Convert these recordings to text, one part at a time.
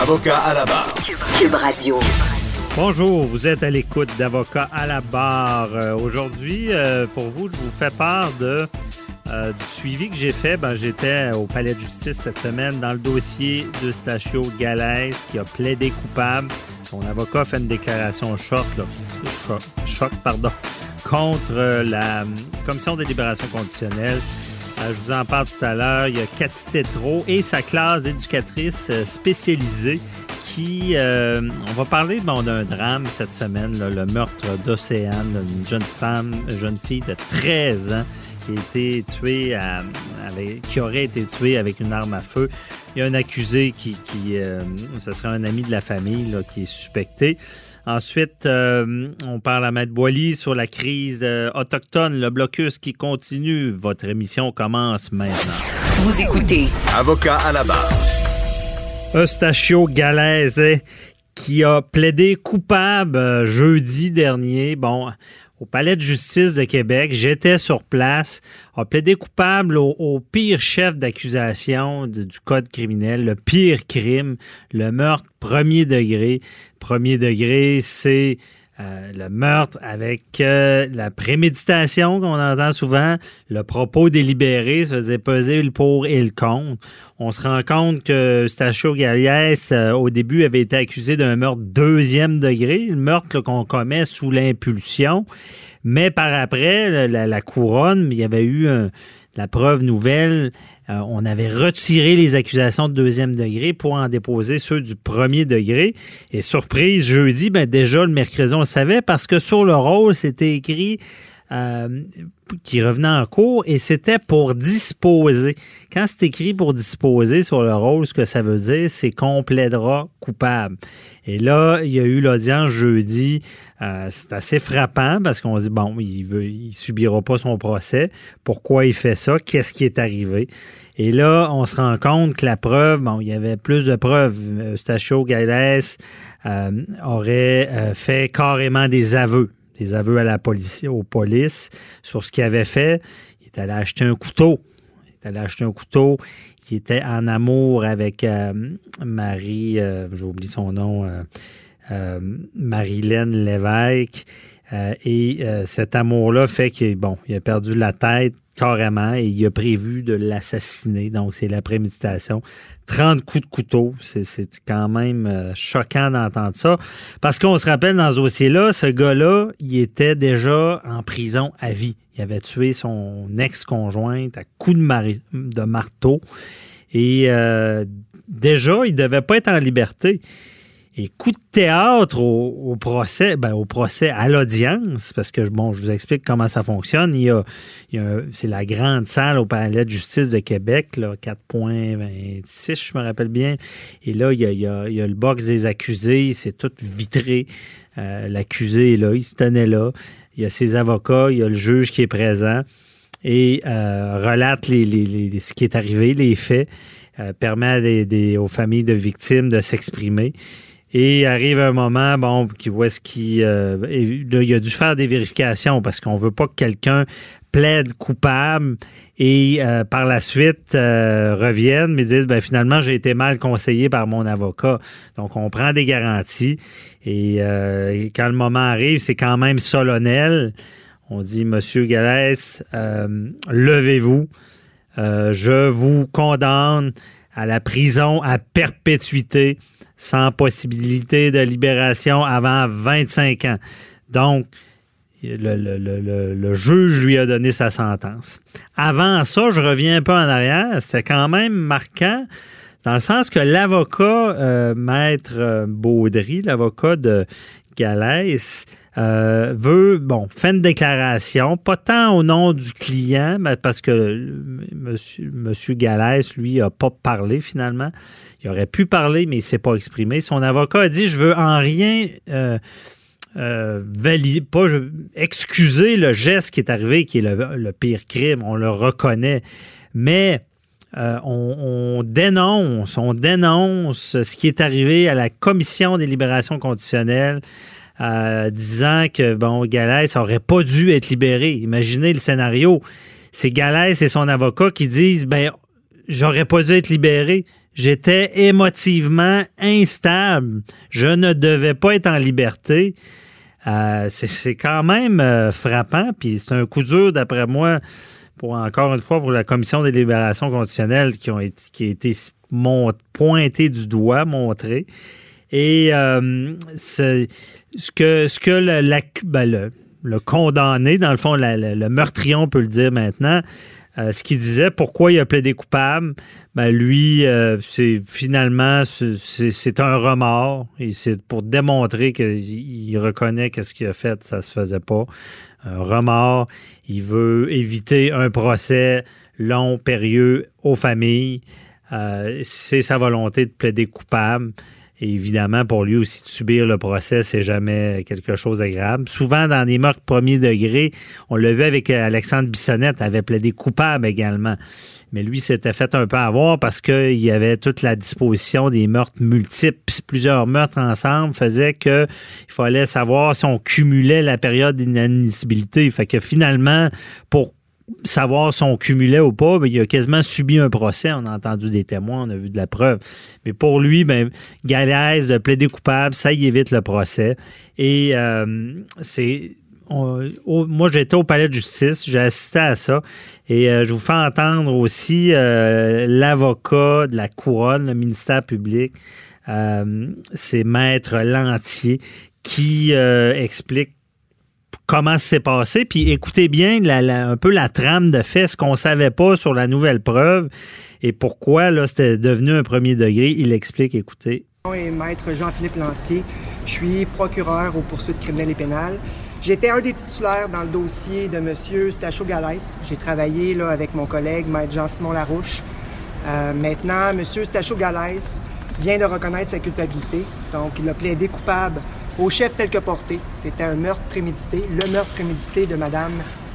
Avocat à la barre. Cube Radio. Bonjour, vous êtes à l'écoute d'Avocat à la barre. Euh, Aujourd'hui, euh, pour vous, je vous fais part de, euh, du suivi que j'ai fait. Ben, J'étais au palais de justice cette semaine dans le dossier de Stachio Galès qui a plaidé coupable. Son avocat fait une déclaration choc, là, choc, choc pardon, contre la Commission des libérations conditionnelles. Euh, je vous en parle tout à l'heure. Il y a Cathy Tétrault et sa classe d'éducatrice euh, spécialisée qui... euh, on va parler bon, d'un drame cette semaine, là, le meurtre d'Océane, une jeune femme, une jeune fille de 13 ans qui a été tuée à- avec, qui aurait été tuée avec une arme à feu. Il y a un accusé qui, qui euh, ce serait un ami de la famille là, qui est suspecté. Ensuite, euh, on parle à Maître Boily sur la crise euh, autochtone, le blocus qui continue. Votre émission commence maintenant. Vous écoutez Avocat à la barre. Eustachio Galaise qui a plaidé coupable euh, jeudi dernier. Bon, au palais de justice de Québec, j'étais sur place, a plaidé coupable au, au pire chef d'accusation du code criminel, le pire crime, le meurtre premier degré. Premier degré, c'est euh, le meurtre avec euh, la préméditation qu'on entend souvent, le propos délibéré, ça faisait peser le pour et le contre. On se rend compte que Stachio Galiès, euh, au début, avait été accusé d'un meurtre deuxième degré, le meurtre qu'on commet sous l'impulsion. Mais par après, la couronne, il y avait eu un- la preuve nouvelle. Euh, on avait retiré les accusations de deuxième degré pour en déposer ceux du premier degré. Et surprise, jeudi, ben déjà le mercredi, on le savait parce que sur le rôle, c'était écrit euh, qui revenait en cours et c'était pour disposer. Quand c'est écrit pour disposer sur le rôle, ce que ça veut dire, c'est qu'on plaidera coupable. Et là, il y a eu l'audience jeudi. Euh, c'est assez frappant parce qu'on dit, bon, il veut, il subira pas son procès. Pourquoi il fait ça? Qu'est-ce qui est arrivé? Et là, on se rend compte que la preuve, bon, il y avait plus de preuves. Eustachio Gales euh, aurait euh, fait carrément des aveux des aveux à la police, aux polices sur ce qu'il avait fait. Il est allé acheter un couteau. Il est allé acheter un couteau. Il était en amour avec euh, Marie, euh, j'ai oublié son nom, euh, euh, Marilène Lévesque. Euh, et euh, cet amour-là fait qu'il bon, il a perdu la tête carrément et il a prévu de l'assassiner. Donc, c'est la préméditation. 30 coups de couteau. C'est- quand même euh, choquant d'entendre ça. Parce qu'on se rappelle dans ce dossier-là, ce gars-là, il était déjà en prison à vie. Il avait tué son ex-conjointe à coups de, de marteau. Et déjà, il devait pas être en liberté. Et coup de théâtre au, procès, ben, au procès à l'audience, parce que bon, je vous explique comment ça fonctionne. Il y a, a c'est la grande salle au palais de justice de Québec, là, 4.26, je me rappelle bien. Et là, il y a, il y a- le box des accusés, c'est tout vitré. Euh, L'accusé est là, il se tenait là. Il y a ses avocats, il y a le juge qui est présent et euh, relate les, les- les- ce qui est arrivé, les faits, euh, permet aux familles de victimes de s'exprimer. Et arrive un moment, bon, qui voit ce qui. euh, et là, il a dû faire des vérifications parce qu'on veut pas que quelqu'un plaide coupable et euh, par la suite euh, revienne mais disent ben finalement j'ai été mal conseillé par mon avocat. Donc on prend des garanties et, euh, quand le moment arrive, c'est quand même solennel. On dit Monsieur Galès, euh, levez-vous. Je vous condamne à la prison à perpétuité sans possibilité de libération avant 25 ans. Donc, le, le- le- le- juge lui a donné sa sentence. Avant ça, je reviens un peu en arrière, c'était quand même marquant dans le sens que l'avocat, euh, maître euh, Baudry, l'avocat de Galès, euh, veut, bon, fait une déclaration, pas tant au nom du client, mais parce que monsieur, monsieur Galès, lui, n'a pas parlé finalement. Il aurait pu parler, mais il ne s'est pas exprimé. Son avocat a dit Je veux en rien. Euh, euh, valider, pas excuser le geste qui est arrivé, qui est le, pire crime, on le reconnaît, mais on, dénonce, on dénonce ce qui est arrivé à la commission des libérations conditionnelles, euh, disant que bon, Galès aurait pas dû être libéré. Imaginez le scénario. C'est Galès et son avocat qui disent ben j'aurais pas dû être libéré. J'étais émotivement instable. Je ne devais pas être en liberté. Euh, c'est quand même frappant, puis c'est un coup dur, d'après moi, pour encore une fois pour la commission des libérations conditionnelles qui ont été, qui a été pointé du doigt, montré. Et euh, ce, que, ce que ben, le, condamné, dans le fond, le meurtrion peut le dire maintenant, euh, ce qu'il disait, pourquoi il a plaidé coupable, ben lui, euh, c'est finalement, c'est un remords. C'est pour démontrer qu'il reconnaît que ce qu'il a fait, ça se faisait pas. Un remords. Il veut éviter un procès long, périlleux aux familles. Euh, c'est sa volonté de plaider coupable. Et évidemment, pour lui aussi, de subir le procès, c'est jamais quelque chose d'agréable. Souvent, dans des meurtres premier degré, on l'a vu avec Alexandre Bissonnette, avait plaidé coupable également. Mais lui s'était fait un peu avoir parce qu'il y avait toute la disposition des meurtres multiples. Plusieurs meurtres ensemble faisaient qu'il fallait savoir si on cumulait la période d'inadmissibilité. Fait que finalement, pour savoir si on cumulait ou pas, ben, il a quasiment subi un procès. On a entendu des témoins, on a vu de la preuve. Mais pour lui, ben, Galaise, plaider coupable, ça y évite le procès. Et euh, c'est. moi, j'étais au palais de justice, j'ai assisté à ça. Et euh, je vous fais entendre aussi euh, l'avocat de la couronne, le ministère public. c'est Maître Lantier qui explique comment c'est passé. Puis écoutez bien un peu la trame de fait, ce qu'on savait pas sur la nouvelle preuve et pourquoi là, c'était devenu un premier degré. Il explique, écoutez. Et maître Jean-Philippe Lantier, je suis procureur aux poursuites criminelles et pénales. J'étais un des titulaires dans le dossier de M. Stachot Galès. J'ai travaillé là, avec mon collègue, maître Jean-Simon Larouche. Euh, maintenant, M. Stachot Galès vient de reconnaître sa culpabilité. Donc, il a plaidé coupable au chef tel que porté. C'était un meurtre prémédité, le meurtre prémédité de Mme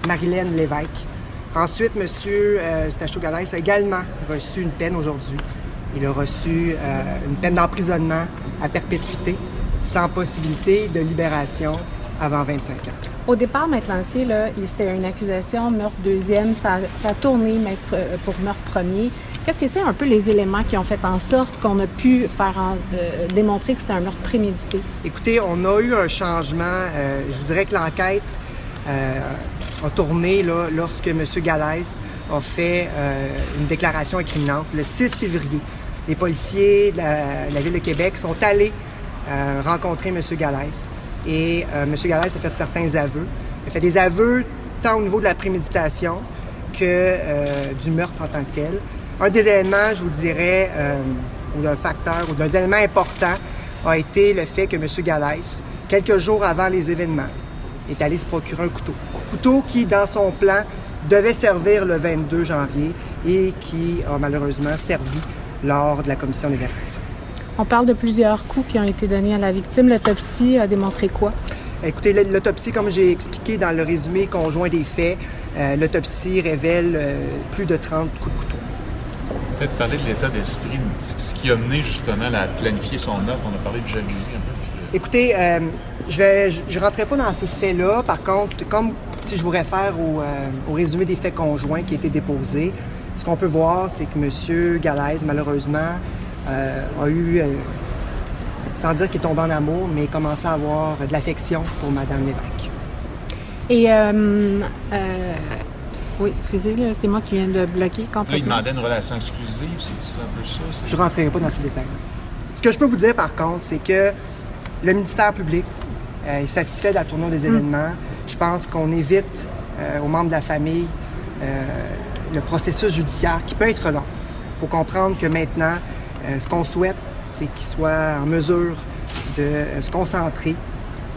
Marilène Lévesque. Ensuite, M. Euh, a également reçu une peine aujourd'hui. Il a reçu euh, une peine d'emprisonnement à perpétuité, sans possibilité de libération avant 25 ans. Au départ, Maître Lantier, c'était une accusation meurtre deuxième. Ça, ça a tourné euh, pour meurtre premier. Qu'est-ce que c'est un peu les éléments qui ont fait en sorte qu'on a pu faire euh, démontrer que c'était un meurtre prémédité? Écoutez, on a eu un changement. Euh, je vous dirais que l'enquête euh, a tourné là, lorsque M. Galès a fait une déclaration incriminante le 6 février. Les policiers de la, Ville de Québec sont allés rencontrer M. Galès et M. Galès a fait certains aveux. Il a fait des aveux tant au niveau de la préméditation que du meurtre en tant que tel. Un des éléments, je vous dirais, euh, ou d'un facteur, ou d'un élément important, a été le fait que M. Galès, quelques jours avant les événements, est allé se procurer un couteau. Couteau qui, dans son plan, devait servir le 22 janvier et qui a malheureusement servi lors de la commission des infractions. On parle de plusieurs coups qui ont été donnés à la victime. L'autopsie a démontré quoi? Écoutez, l'autopsie, comme j'ai expliqué dans le résumé conjoint des faits, euh, l'autopsie révèle euh, plus de 30 coups de couteau peut-être parler de l'état d'esprit, ce qui a mené justement à planifier son œuvre. On a parlé de jalousie un peu. Écoutez, euh, je ne rentrerai pas dans ces faits-là. Par contre, comme si je vous réfère au, euh, au résumé des faits conjoints qui a été déposé, ce qu'on peut voir, c'est que M. Galaise, malheureusement, euh, a eu, sans dire qu'il est tombé en amour, mais commencé à avoir de l'affection pour Mme Lévesque. Et oui, excusez, c'est moi qui viens de bloquer complètement. Là, il demandait une relation exclusive, c'est un peu ça? Je ne rentrerai pas dans ces détails. Ce que je peux vous dire, par contre, c'est que le ministère public euh, est satisfait de la tournure des hmm. événements. Je pense qu'on évite euh, aux membres de la famille euh, le processus judiciaire qui peut être long. Il faut comprendre que maintenant, ce qu'on souhaite, c'est qu'ils soient en mesure de se concentrer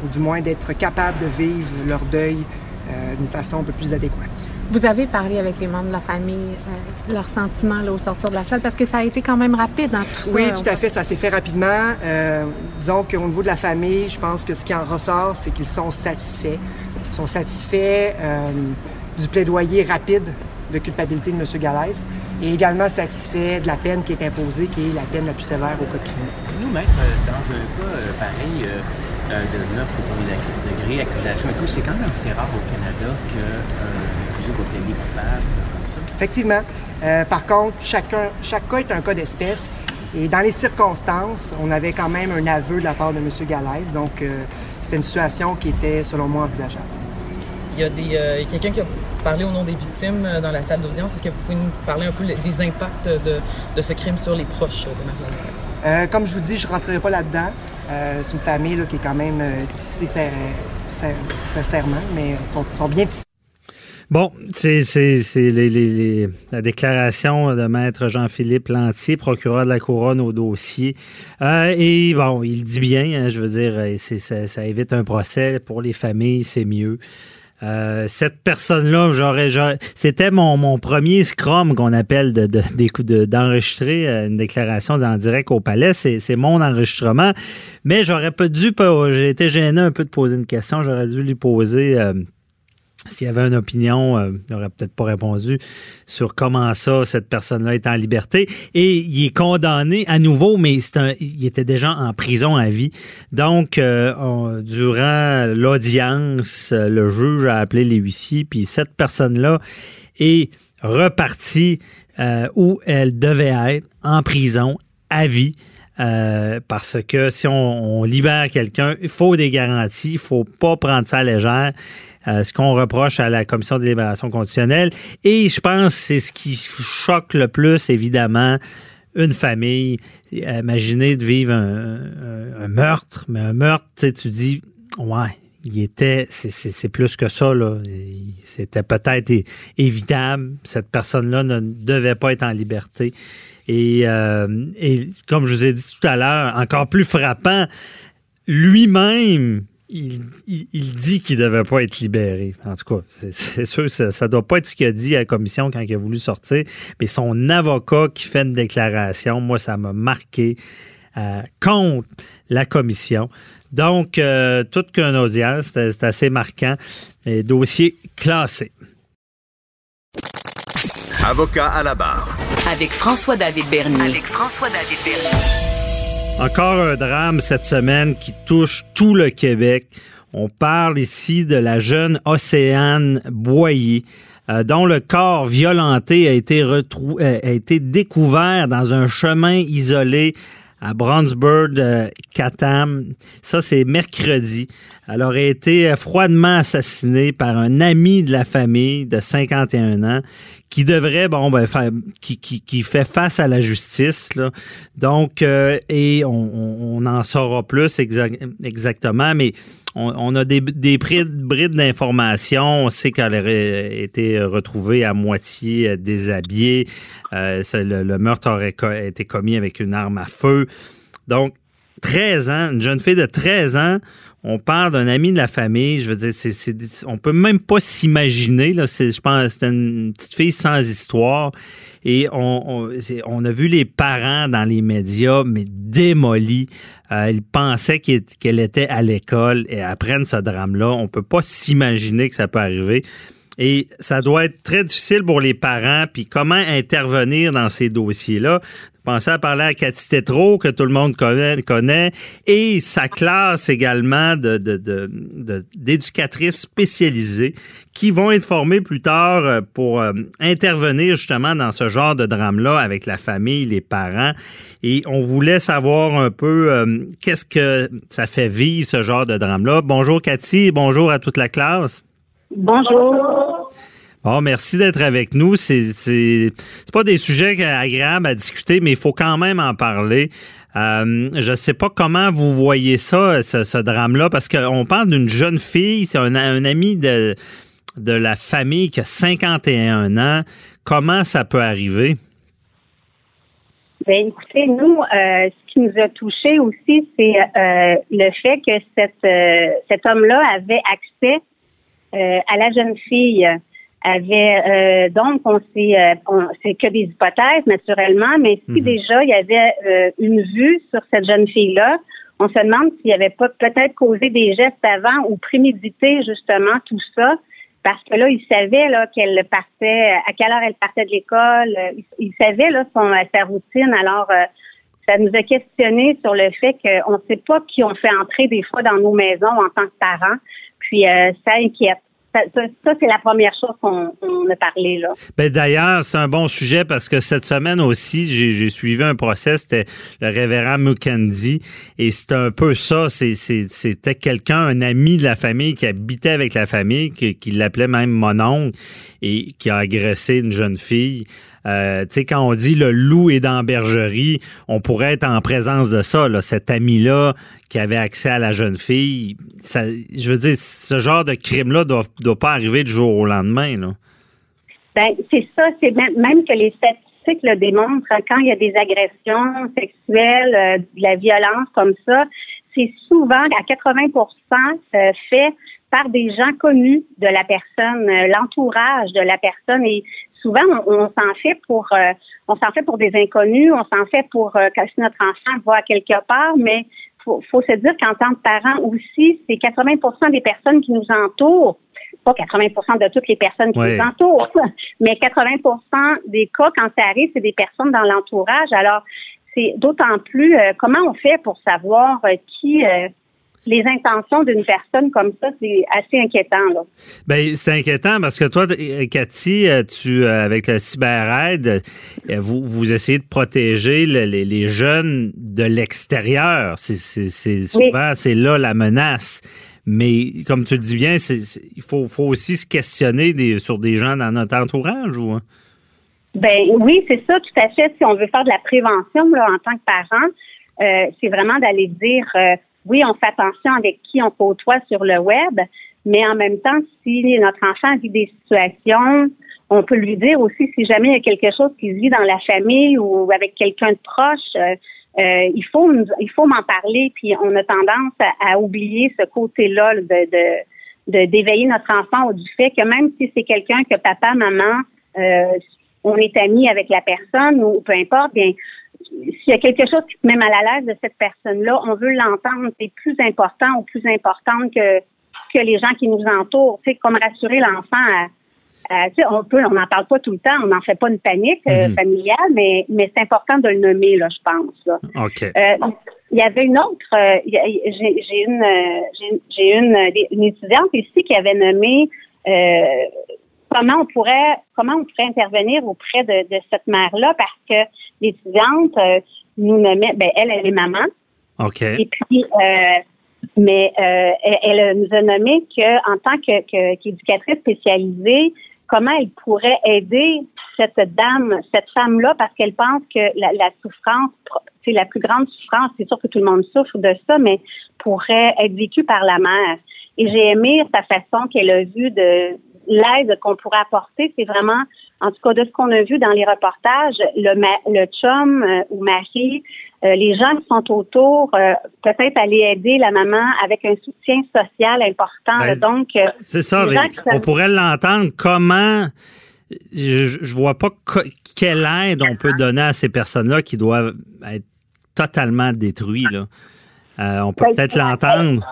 ou du moins d'être capables de vivre leur deuil d'une façon un peu plus adéquate. Vous avez parlé avec les membres de la famille, euh, leurs sentiments là, au sortir de la salle, parce que ça a été quand même rapide dans tout ça. Oui, tout à fait, ça s'est fait rapidement. Euh, disons qu'au niveau de la famille, je pense que ce qui en ressort, c'est qu'ils sont satisfaits. Ils sont satisfaits euh, du plaidoyer rapide de culpabilité de M. Gallès et également satisfaits de la peine qui est imposée, qui est la peine la plus sévère au code criminel. nous, maître, dans un cas pareil, de meurtre au premier degré, accusation et tout, c'est quand même assez rare au Canada que Effectivement. Euh, par contre, chacun, chaque cas est un cas d'espèce. Et dans les circonstances, on avait quand même un aveu de la part de M. Galaise. Donc, euh, c'était une situation qui était, selon moi, envisageable. Il y a des, euh, quelqu'un qui a parlé au nom des victimes dans la salle d'audience. Est-ce que vous pouvez nous parler un peu des impacts de, de ce crime sur les proches de Marlène? comme je vous dis, je ne rentrerai pas là-dedans. c'est une famille qui est quand même tissée sincèrement, mais sont, sont bien tissés. Bon, c'est la déclaration de maître Jean-Philippe Lantier, procureur de la couronne au dossier. Euh, et bon, il dit bien, hein, je veux dire, euh, ça, évite un procès. Pour les familles, c'est mieux. Euh, cette personne-là, j'aurais, c'était mon, premier scrum qu'on appelle de, de, d'enregistrer une déclaration en direct au palais. C'est, c'est mon enregistrement. Mais j'aurais pas dû, j'ai été gêné un peu de poser une question. J'aurais dû lui poser s'il y avait une opinion, euh, il n'aurait peut-être pas répondu sur comment ça, cette personne-là est en liberté. Et il est condamné à nouveau, mais il était déjà en prison à vie. Donc, euh, durant l'audience, le juge a appelé les huissiers, puis cette personne-là est repartie euh, où elle devait être, en prison, à vie. parce que si on, on libère quelqu'un, il faut des garanties, il faut pas prendre ça à légère. Ce qu'on reproche à la Commission de libération conditionnelle. Et je pense que c'est ce qui choque le plus, évidemment, une famille. Imaginez de vivre un, meurtre, mais un meurtre, tu dis, ouais, il était, c'est plus que ça. C'était peut-être évitable. Cette personne-là ne devait pas être en liberté. Et, euh, et comme je vous ai dit tout à l'heure, encore plus frappant, lui-même il, dit qu'il ne devait pas être libéré. En tout cas, c'est sûr, ça ne doit pas être ce qu'il a dit à la commission quand il a voulu sortir. Mais son avocat qui fait une déclaration, moi, ça m'a marqué euh, contre la commission. Donc, euh, toute qu'une audience, c'est assez marquant. Et dossier classé. Avocat à la barre. Avec François-David Bernier. Avec François-David Bernier. Encore un drame cette semaine qui touche tout le Québec. On parle ici de la jeune Océane Boyer, euh, dont le corps violenté a été, retrou euh, a été découvert dans un chemin isolé à Brownsburg, Catam. Ça, c'est mercredi. Elle aurait été froidement assassinée par un ami de la famille de 51 ans qui devrait, bon, ben, faire, qui, qui, qui, fait face à la justice. Là. Donc, euh, et on, on, en saura plus exactement, mais on, on, a des, des brides d'informations. On sait qu'elle aurait été retrouvée à moitié déshabillée. Euh, le, le, meurtre aurait été commis avec une arme à feu. Donc, 13 ans, une jeune fille de 13 ans, on parle d'un ami de la famille. Je veux dire, c'est, c'est, on peut même pas s'imaginer. Là, je pense c'est une petite fille sans histoire. Et on, on, a vu les parents dans les médias, mais démolis. Euh, ils pensaient qu'elle était à l'école et apprennent ce drame-là. On peut pas s'imaginer que ça peut arriver. Et ça doit être très difficile pour les parents, puis comment intervenir dans ces dossiers-là? Pensez à parler à Cathy Tétrault, que tout le monde connaît, et sa classe également de, d'éducatrices spécialisées qui vont être formées plus tard euh, pour euh, intervenir justement dans ce genre de drame-là avec la famille, les parents. Et on voulait savoir un peu euh, qu'est-ce que ça fait vivre ce genre de drame-là. Bonjour Cathy, bonjour à toute la classe. Bonjour. Bon, merci d'être avec nous. C'est pas des sujets agréables à discuter, mais il faut quand même en parler. Euh, je ne sais pas comment vous voyez ça, ce, drame-là, parce qu'on parle d'une jeune fille, c'est un, ami de, la famille qui a 51 ans. Comment ça peut arriver? Ben écoutez, nous, euh, ce qui nous a touché aussi, c'est euh, le fait que cet homme-là avait accès à la jeune fille. Avait donc on sait c'est que des hypothèses naturellement, mais si Mhm. déjà il y avait une vue sur cette jeune fille-là, on se demande s'il n'y avait pas peut-être causé des gestes avant ou prémédité justement tout ça. Parce que là, il savait là qu'elle partait, à quelle heure elle partait de l'école. euh, Il, il savait là son sa routine. Alors, euh, ça nous a questionné sur le fait qu'on ne sait pas qui on fait entrer des fois dans nos maisons en tant que parents. Puis euh, ça inquiète. Ça, c'est la première chose qu'on on a parlé là. Ben, D'ailleurs, c'est un bon sujet parce que cette semaine aussi, j'ai suivi un procès, c'était le révérend Mukendi, et c'était un peu ça, c'est- c'est- c'était quelqu'un, un ami de la famille qui habitait avec la famille, qui, qui l'appelait même mon oncle, et qui a agressé une jeune fille. Euh, tu sais, quand on dit le loup est dans la bergerie, on pourrait être en présence de ça, là, cet ami-là qui avait accès à la jeune fille. Je veux dire, ce genre de crime-là doit, doit pas arriver du jour au lendemain. Là. Ben, c'est ça, c'est même, que les statistiques le démontrent, quand il y a des agressions sexuelles, euh, de la violence comme ça, c'est souvent à 80% euh, fait par des gens connus de la personne, euh, l'entourage de la personne et souvent on, on s'en fait pour euh, on s'en fait pour des inconnus, on s'en fait pour euh, que si notre enfant va quelque part, mais faut, faut se dire qu'en tant que parent aussi, c'est 80% des personnes qui nous entourent pas 80% de toutes les personnes qui Ouais. nous entourent, mais 80% des cas, quand ça arrive, c'est des personnes dans l'entourage. Alors, c'est d'autant plus, euh, comment on fait pour savoir euh, qui, euh, les intentions d'une personne comme ça, c'est assez inquiétant. Là. Ben, c'est inquiétant parce que toi, euh, Cathy, euh, tu, euh, avec le CyberAide, vous, vous essayez de protéger le- les, les jeunes de l'extérieur. C'est, souvent, c'est là la menace. Mais comme tu le dis bien, il faut, faut aussi se questionner des- sur des gens dans notre entourage. Ou, hein? Ben oui, c'est ça, tout à fait. Si on veut faire de la prévention là, en tant que parent, euh, c'est vraiment d'aller dire euh, oui, on fait attention avec qui on côtoie sur le web, mais en même temps, si notre enfant vit des situations, on peut lui dire aussi si jamais il y a quelque chose qui se vit dans la famille ou avec quelqu'un de proche, euh, euh, il faut nous- il faut m'en parler. Puis on a tendance à, oublier ce côté-là là, de, de d'éveiller notre enfant du fait que même si c'est quelqu'un que papa, maman, euh, on est amis avec la personne ou peu importe, bien s'il y a quelque chose qui te met mal à l'aise de cette personne-là, on veut l'entendre. C'est plus important ou plus importante que que les gens qui nous entourent. Tu sais, comme rassurer l'enfant à, à- tu sais, on peut, on n'en parle pas tout le temps, on n'en fait pas une panique euh, Mhm. familiale, mais mais c'est important de le nommer, là, je pense. Là. OK. Euh, il y avait une autre, euh, a- j'ai une, euh, j'ai- une, euh, une étudiante ici qui avait nommé euh, comment on pourrait comment on pourrait intervenir auprès de, de cette mère-là parce que l'étudiante euh, nous nommait, ben elle, elle est maman, OK. et puis euh, mais euh, elle, elle nous a nommé que en tant que que- qu'éducatrice spécialisée, comment elle pourrait aider cette dame, cette femme-là, parce qu'elle pense que la, la souffrance, c'est la plus grande souffrance, c'est sûr que tout le monde souffre de ça, mais pourrait être vécue par la mère. Et j'ai aimé sa façon qu'elle a vue de l'aide qu'on pourrait apporter. C'est vraiment, en tout cas, de ce qu'on a vu dans les reportages, le, ma- le chum euh, ou mari, euh, les gens qui sont autour, euh, peut-être aller aider la maman avec un soutien social important. Ben. Donc, euh, C'est ça, mais on pourrait l'entendre. Comment. Je, je vois pas quelle aide on peut donner à ces personnes-là qui doivent être totalement détruites. Là. On peut Ben, peut-être l'entendre.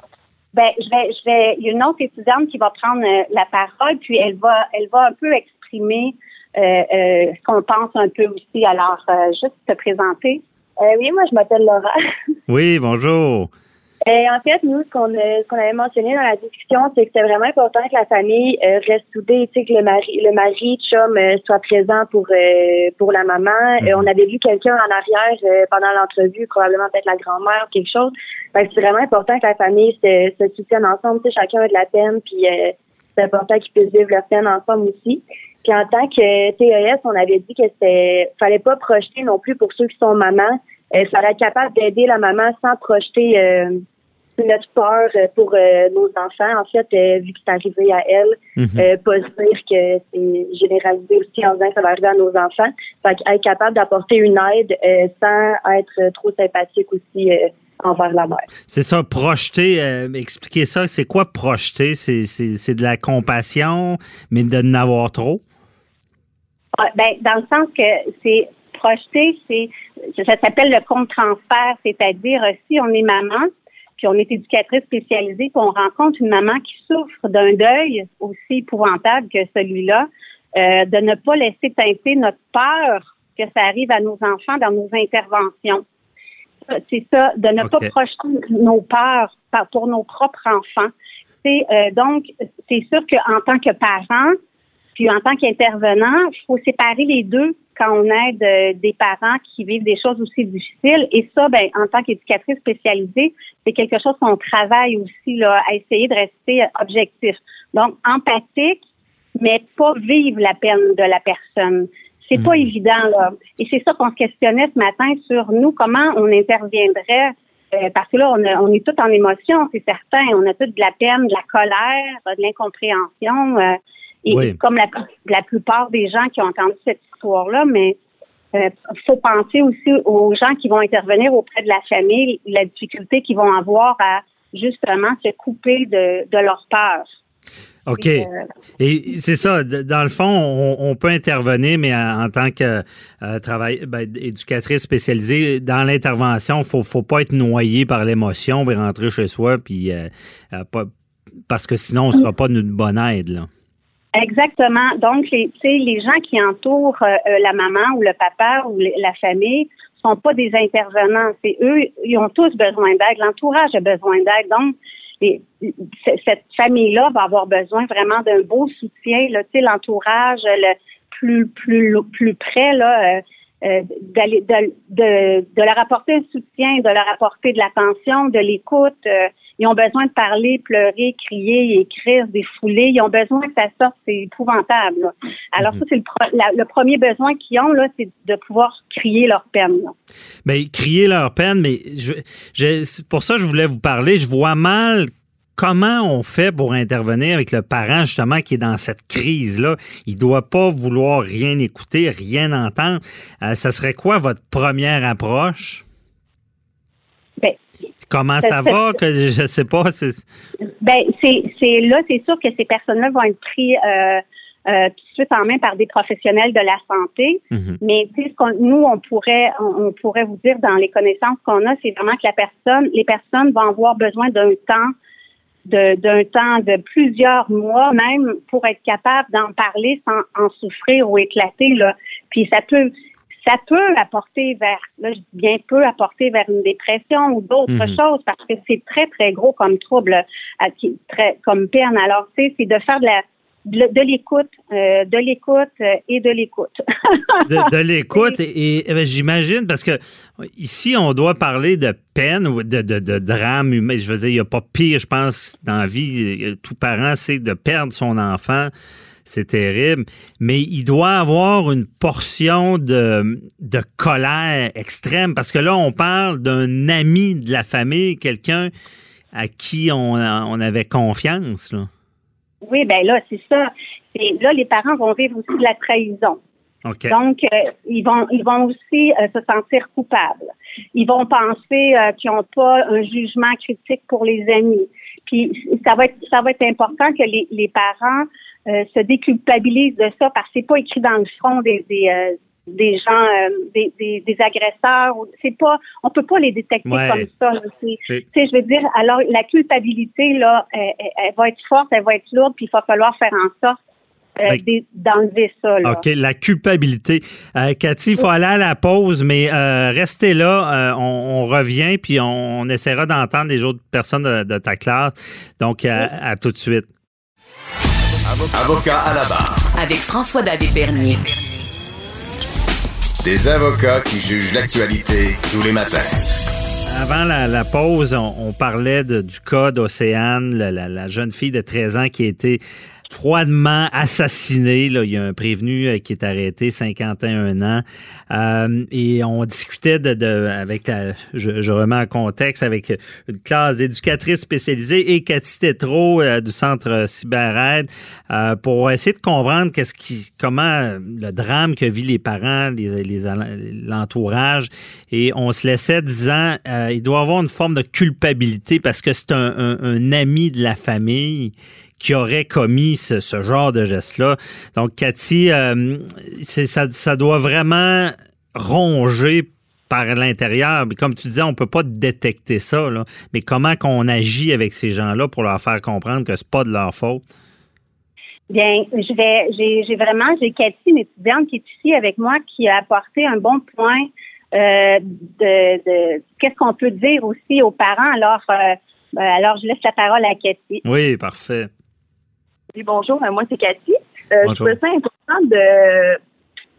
Ben, je vais, je vais, il y a une autre étudiante qui va prendre euh, la parole, puis elle va, elle va un peu exprimer euh, euh, ce qu'on pense un peu aussi. Alors, juste te présenter. oui, moi, je m'appelle Laura. Oui, bonjour. Et en fait, nous, ce qu'on a- ce qu'on avait mentionné dans la discussion, c'est que c'est vraiment important que la famille euh, reste soudée, tu sais, que le mari, le mari, chum, euh, soit présent pour euh, pour la maman. Euh, on avait vu quelqu'un en arrière euh, pendant l'entrevue, probablement peut-être la grand-mère ou quelque chose. Fait que c'est vraiment important que la famille se, se soutienne ensemble. Tu sais, chacun a de la peine, puis euh, c'est important qu'ils puissent vivre leur peine ensemble aussi. Puis en tant que TES, on avait dit que c'était fallait pas projeter non plus pour ceux qui sont mamans. Il fallait être capable d'aider la maman sans projeter euh, notre peur pour nos enfants. En fait, vu que c'est arrivé à elle, Mhm. pas se dire que c'est généralisé aussi en disant que ça va arriver à nos enfants. Fait être capable d'apporter une aide sans être trop sympathique aussi envers la mère. C'est ça, projeter, euh, expliquer ça, c'est quoi projeter? C'est, c'est, c'est de la compassion, mais de n'avoir trop? Ah, ben, dans le sens que c'est projeter, c'est ça s'appelle le compte-transfert, c'est-à-dire euh, si on est maman, puis on est éducatrice spécialisée, puis on rencontre une maman qui souffre d'un deuil aussi épouvantable que celui-là, euh, de ne pas laisser teinter notre peur que ça arrive à nos enfants dans nos interventions. C'est ça, de ne pas projeter nos peurs pour nos propres enfants. C'est euh, donc, c'est sûr qu'en tant que parent, puis en tant qu'intervenant, il faut séparer les deux quand on aide euh, des parents qui vivent des choses aussi difficiles. Et ça, ben, en tant qu'éducatrice spécialisée, c'est quelque chose qu'on travaille aussi là, à essayer de rester objectif. Donc, empathique, mais pas vivre la peine de la personne. C'est pas évident, là. Et c'est ça qu'on se questionnait ce matin sur nous, comment on interviendrait. euh, parce que là, on, a- on est tout en émotion, c'est certain. On a tout de la peine, de la colère, de l'incompréhension. euh, et Oui. comme la, la plupart des gens qui ont entendu cette histoire-là, mais il faut penser aussi aux gens qui vont intervenir auprès de la famille, la difficulté qu'ils vont avoir à justement se couper de, de leur peur. OK. Et, euh, Et c'est ça, dans le fond, on, on peut intervenir, mais en, tant que euh, travail, ben, éducatrice spécialisée, dans l'intervention, faut, faut pas être noyé par l'émotion, puis rentrer chez soi, puis euh, euh, parce que sinon, on sera pas d'une bonne aide. Là. Exactement. Donc, les, les gens qui entourent euh, euh, la maman ou le papa ou la famille sont pas des intervenants. C'est eux, ils ont tous besoin d'aide. L'entourage a besoin d'aide. Donc, cette famille-là va avoir besoin vraiment d'un beau soutien. Là, l'entourage le plus plus plus près là. euh, euh, d'aller de, de, de leur apporter un soutien, de leur apporter de l'attention, de l'écoute. euh, ils ont besoin de parler, pleurer, crier, écrire, défouler. Ils ont besoin que ça sorte. C'est épouvantable. là. Alors ça, c'est le, pro- la- le premier besoin qu'ils ont, là, c'est de pouvoir crier leur peine. là. Mais crier leur peine, mais je, pour ça je voulais vous parler. Je vois mal comment on fait pour intervenir avec le parent justement qui est dans cette crise-là. Il doit pas vouloir rien écouter, rien entendre. Euh, ça serait quoi votre première approche? Comment ça va? Que je sais pas. c'est- Ben, c'est, là, c'est sûr que ces personnes-là vont être prises euh, euh, tout de suite en main par des professionnels de la santé. Mhm. Mais tu sais, ce qu'on, nous, on pourrait, on, on pourrait vous dire dans les connaissances qu'on a, c'est vraiment que la personne, les personnes vont avoir besoin d'un temps, de, d'un temps de plusieurs mois même pour être capable d'en parler sans en souffrir ou éclater là. Puis ça peut, ça peut apporter vers, là, je dis bien peut apporter vers une dépression ou d'autres Mhm. choses parce que c'est très très gros comme trouble, euh, très comme peine. Alors tu sais, c'est de faire de la de, l'écoute, euh, de l'écoute euh, et de l'écoute. de, de l'écoute et, et, ben, j'imagine parce que ici on doit parler de peine ou de, de, de drame humain. Je veux dire, il n'y a pas pire, je pense, dans la vie. Tout parent sait de perdre son enfant. C'est terrible. Mais il doit avoir une portion de, de colère extrême parce que là, on parle d'un ami de la famille, quelqu'un à qui on, on avait confiance. Là. Oui, ben là, c'est ça. Là, les parents vont vivre aussi de la trahison. Donc, euh, ils vont ils vont aussi euh, se sentir coupables. Ils vont penser euh, qu'ils n'ont pas un jugement critique pour les amis. Puis ça va être ça va être important que les, les parents se déculpabilisent de ça parce que c'est pas écrit dans le front des des, euh, des gens euh, des, des, des agresseurs c'est pas on peut pas les détecter Ouais. comme ça tu sais je veux dire alors la culpabilité là elle, va être forte elle va être lourde puis il va falloir faire en sorte euh, Ben- d'enlever ça là. OK, la culpabilité. Euh, Cathy, il faut aller à la pause, mais euh, restez là. euh, on, on revient, puis on, on essaiera d'entendre les autres personnes de, de ta classe. Donc, à, à tout de suite. Avocat à la barre. Avec François-David Bernier. Des avocats qui jugent l'actualité tous les matins. Avant la, la pause, on, on parlait de- du cas d'Océane, la, la- la jeune fille de 13 ans qui a été froidement assassiné. Là. Il y a un prévenu euh, qui est arrêté, 51 ans. Euh, et on discutait de, de avec je, je, remets en contexte, avec une classe d'éducatrices spécialisées et Cathy Tétrault euh, du Centre CyberAide euh, pour essayer de comprendre qu'est-ce qui, comment le drame que vivent les parents, les, les, l'entourage. Et on se laissait disant, il doit avoir une forme de culpabilité parce que c'est un ami de la famille qui aurait commis ce, ce genre de geste-là. Donc, Cathy, euh, ça, ça doit vraiment ronger par l'intérieur. Comme tu disais, on peut pas détecter ça. Là. Mais comment qu'on agit avec ces gens-là pour leur faire comprendre que c'est pas de leur faute? Bien, je vais, j'ai, j'ai vraiment, j'ai Cathy, une étudiante qui est ici avec moi, qui a apporté un bon point euh, de, de qu'est-ce qu'on peut dire aussi aux parents. Alors, euh, alors je laisse la parole à Cathy. Oui, parfait. Bonjour, moi c'est Cathy. Euh, je trouve ça important de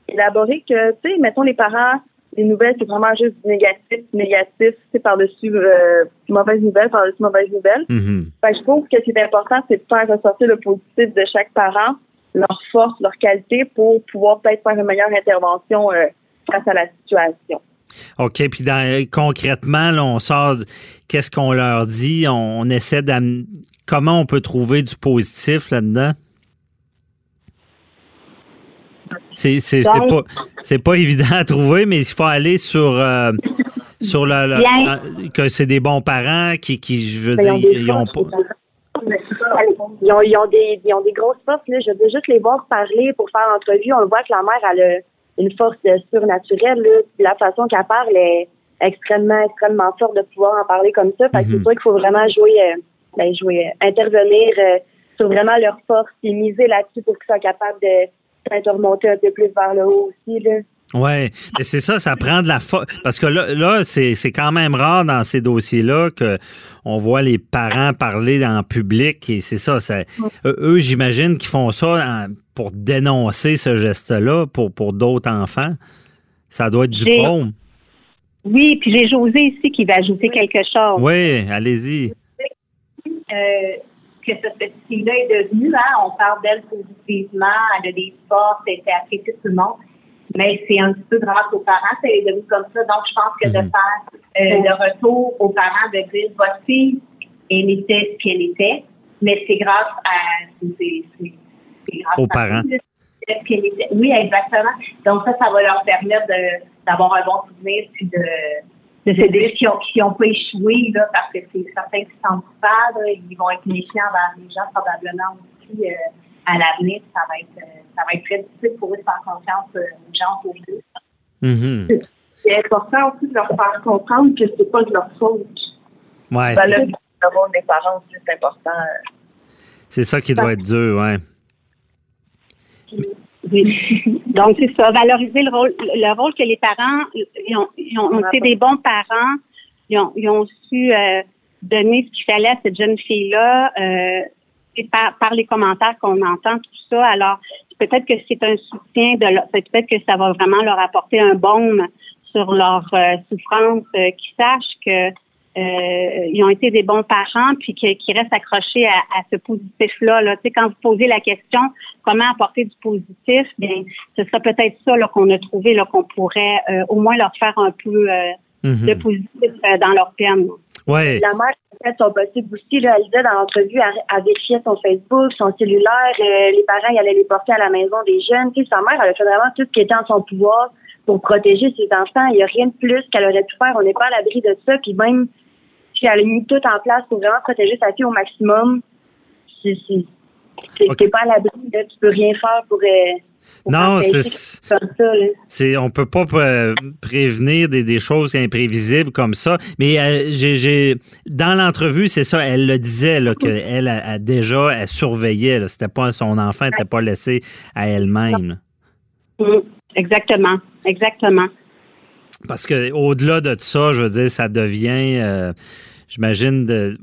élaborer que, tu sais, mettons les parents, les nouvelles, c'est vraiment juste négatif, négatif, c'est par-dessus euh, mauvaise nouvelle, par-dessus mauvaise nouvelle. Mm-hmm. Fait que je trouve que ce qui est important, c'est de faire ressortir le positif de chaque parent, leur force, leur qualité, pour pouvoir peut-être faire une meilleure intervention euh, face à la situation. OK, puis dans, concrètement, là, on sort, qu'est-ce qu'on leur dit? On, on essaie d'amener, comment on peut trouver du positif là-dedans? C'est c'est c'est pas c'est pas évident à trouver, mais il faut aller sur euh, sur le, le que c'est des bons parents qui qui je veux dire ils ont pas ils ont, ils ont des ils ont des grosses forces là. Je veux juste les voir parler pour faire l'entrevue. On le voit que la mère elle a une force surnaturelle là. La façon qu'elle parle est extrêmement extrêmement forte de pouvoir en parler comme ça. Fait que c'est sûr qu'il faut vraiment jouer euh, ben, jouer intervenir euh, sur vraiment leur force et miser là-dessus pour qu'ils soient capables de peut-être remonter un peu plus vers le haut aussi. Là. Oui, c'est ça, ça prend de la force. Parce que là, là c'est quand même rare dans ces dossiers-là qu'on voit les parents parler en public et c'est ça. ça eux, j'imagine qu'ils font ça pour dénoncer ce geste-là pour, pour d'autres enfants. Ça doit être du bon. Oui, puis j'ai José ici qui va ajouter quelque chose. Oui, allez-y. Euh, que cette petite fille-là est devenue. Hein? On parle d'elle positivement, elle a des forces, elle était appréciée tout le monde. Mais c'est un petit peu grâce aux parents qu'elle est devenue comme ça. Donc, je pense que de faire euh, le retour aux parents de dire votre fille, elle était ce qu'elle était, mais c'est grâce à c'est, c'est, grâce aux à parents. Oui, exactement. Donc ça, ça va leur permettre de, d'avoir un bon souvenir puis de de ces dire qui ont, qui ont pas échoué, là, parce que c'est certains qui sont coupables, ils vont être méfiants envers les gens probablement aussi euh, à l'avenir. Ça va être euh, ça va être très difficile pour eux de faire confiance euh, aux gens autour d'eux. Mm-hmm. C'est important aussi de leur faire comprendre que c'est pas de leur faute. Ouais. Ben, là, d'avoir des parents aussi, c'est important. C'est ça qui doit être dur, ouais. Oui. Donc, c'est ça, valoriser le rôle, le rôle que les parents, ils ont, ils ont été des bons parents, ils ont, ils ont su euh, donner ce qu'il fallait à cette jeune fille-là, euh, par, par les commentaires qu'on entend, tout ça. Alors, peut-être que c'est un soutien de leur, peut-être que ça va vraiment leur apporter un baume sur leur euh, souffrance, euh, qu'ils sachent que euh, ils ont été des bons parents, puis qu'ils restent accrochés à, à ce positif-là. Là. Tu sais, quand vous posez la question comment apporter du positif, bien, ce serait peut-être ça là, qu'on a trouvé, là, qu'on pourrait euh, au moins leur faire un peu euh, Mhm. de positif euh, dans leur peine. Ouais. La mère a fait son possible aussi. Là, elle disait dans l'entrevue, elle, elle vérifiait son Facebook, son cellulaire. euh, les parents, ils allaient les porter à la maison des jeunes. Tu sais, sa mère, elle a fait vraiment tout ce qui était en son pouvoir pour protéger ses enfants. Il n'y a rien de plus qu'elle aurait pu faire. On n'est pas à l'abri de ça. Puis même, si elle a mis tout en place pour vraiment protéger sa fille au maximum, c'est c'est- c'est- t'es pas à l'abri. là. Tu peux rien faire pour... euh, pour Non, c'est- on peut pas euh, prévenir des, des choses imprévisibles comme ça. Mais euh, j'ai, dans l'entrevue, c'est ça, elle le disait qu'elle a, a déjà, elle surveillait. C'était pas son enfant, n'était pas laissé à elle-même. Exactement, exactement. Parce que au-delà de ça, je veux dire, ça devient, euh, j'imagine, de,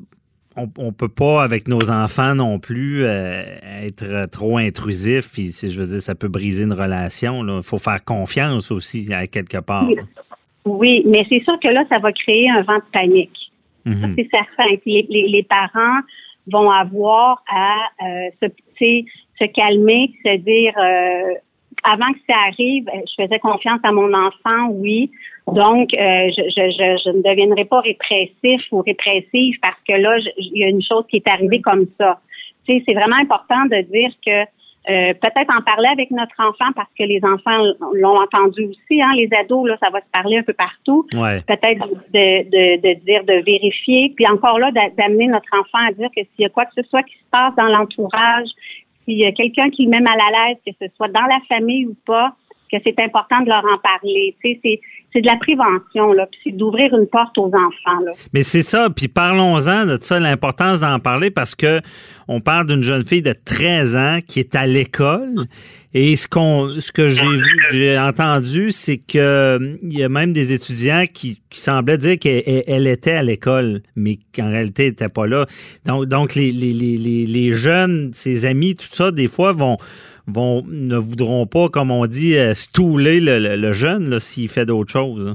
on, on peut pas avec nos enfants non plus euh, être trop intrusif. Puis, je veux dire, ça peut briser une relation. Il faut faire confiance aussi à quelque part. Oui. Mais c'est sûr que là, ça va créer un vent de panique. Ça, Mhm. c'est certain. Puis les, les, les parents vont avoir à euh, se, se calmer, se dire euh, avant que ça arrive, je faisais confiance à mon enfant, oui. Donc, euh, je, je, je, ne deviendrai pas répressif ou répressive parce que là, il y a une chose qui est arrivée comme ça. Tu sais, c'est vraiment important de dire que euh, peut-être en parler avec notre enfant parce que les enfants l'ont entendu aussi. Hein, les ados, là, ça va se parler un peu partout. Peut-être de, de, de, dire, de vérifier. Puis encore là, d'amener notre enfant à dire que s'il y a quoi que ce soit qui se passe dans l'entourage, s'il y a quelqu'un qui le met mal à l'aise, que ce soit dans la famille ou pas, c'est important de leur en parler. Tu sais, c'est c'est de la prévention, là, c'est d'ouvrir une porte aux enfants. Mais c'est ça, puis parlons-en de ça, l'importance d'en parler parce que on parle d'une jeune fille de 13 ans qui est à l'école et ce qu'on ce que j'ai vu, j'ai entendu, c'est que il y a même des étudiants qui, semblaient dire qu'elle était à l'école, mais qu'en réalité elle n'était pas là. Donc, donc les, les, les, les jeunes, ses amis, tout ça, des fois vont vont ne voudront pas, comme on dit, euh, stouler le, le, jeune s'il fait d'autres choses. Hein.